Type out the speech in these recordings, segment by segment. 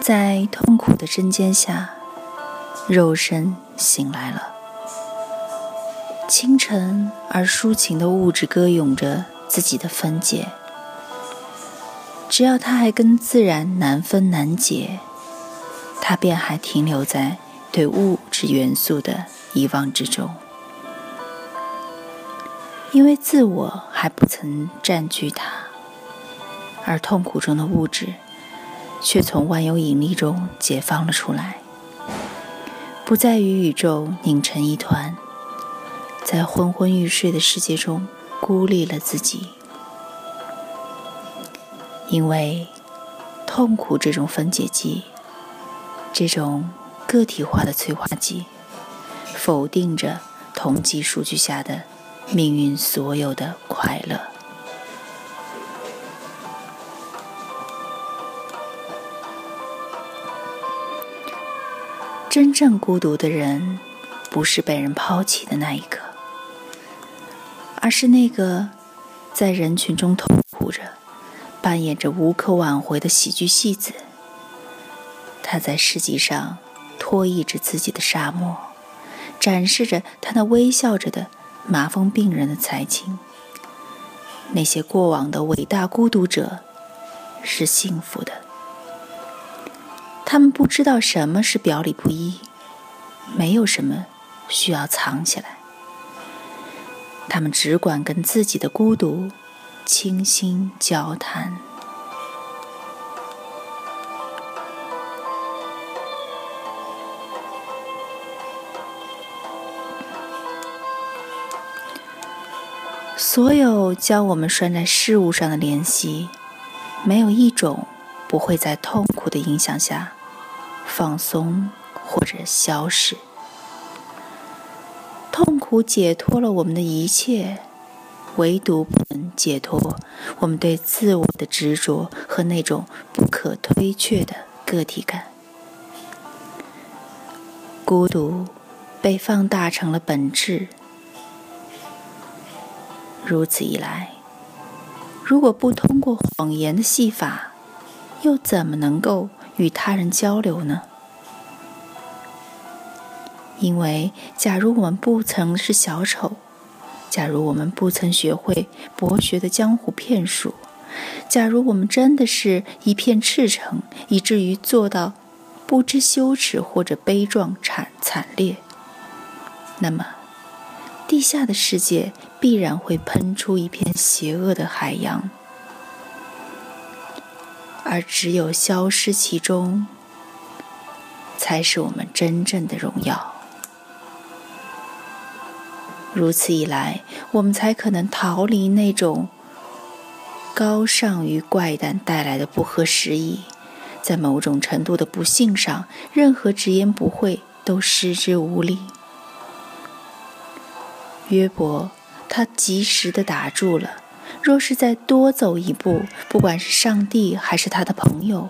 在痛苦的针尖下，肉身醒来了。清晨而抒情的物质歌咏着自己的分解。只要它还跟自然难分难解，它便还停留在对物质元素的遗忘之中，因为自我还不曾占据它，而痛苦中的物质。却从万有引力中解放了出来，不再与宇宙拧成一团，在昏昏欲睡的世界中孤立了自己。因为痛苦这种分解剂，这种个体化的催化剂，否定着统计数据下的命运所有的快乐。真正孤独的人，不是被人抛弃的那一个，而是那个在人群中痛苦着、扮演着无可挽回的喜剧戏子。他在世纪上拖曳着自己的沙漠，展示着他那微笑着的麻风病人的才情。那些过往的伟大孤独者是幸福的。他们不知道什么是表里不一，没有什么需要藏起来。他们只管跟自己的孤独倾心交谈。所有教我们拴在事物上的联系，没有一种不会在痛苦的影响下。放松或者消失，痛苦解脱了我们的一切，唯独不能解脱我们对自我的执着和那种不可推却的个体感。孤独被放大成了本质，如此一来，如果不通过谎言的戏法，又怎么能够？与他人交流呢？因为，假如我们不曾是小丑，假如我们不曾学会博学的江湖骗术，假如我们真的是一片赤诚，以至于做到不知羞耻或者悲壮惨惨烈，那么，地下的世界必然会喷出一片邪恶的海洋。而只有消失其中，才是我们真正的荣耀。如此一来，我们才可能逃离那种高尚与怪诞带来的不合时宜。在某种程度的不幸上，任何直言不讳都失之无力。约伯，他及时的打住了。若是再多走一步，不管是上帝还是他的朋友，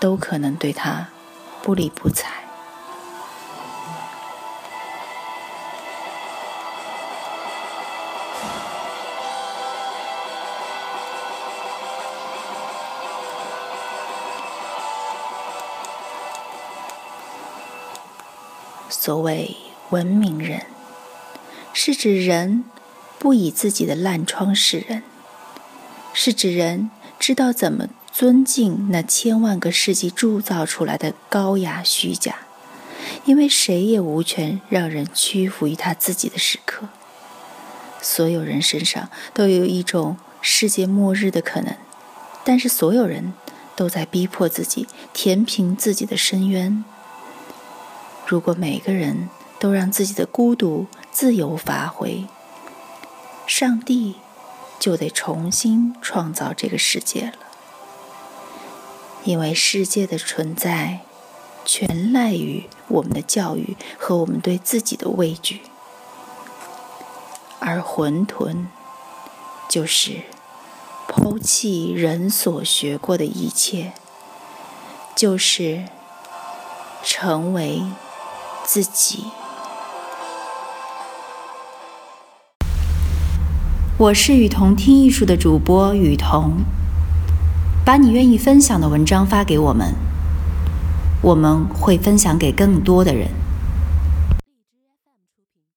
都可能对他不理不睬。所谓文明人，是指人不以自己的烂疮示人。是指人知道怎么尊敬那千万个世纪铸造出来的高雅虚假，因为谁也无权让人屈服于他自己的时刻。所有人身上都有一种世界末日的可能，但是所有人都在逼迫自己填平自己的深渊。如果每个人都让自己的孤独自由发挥，上帝。就得重新创造这个世界了，因为世界的存在全赖于我们的教育和我们对自己的畏惧，而混沌就是抛弃人所学过的一切，就是成为自己。我是雨桐听艺术的主播雨桐。把你愿意分享的文章发给我们，我们会分享给更多的人。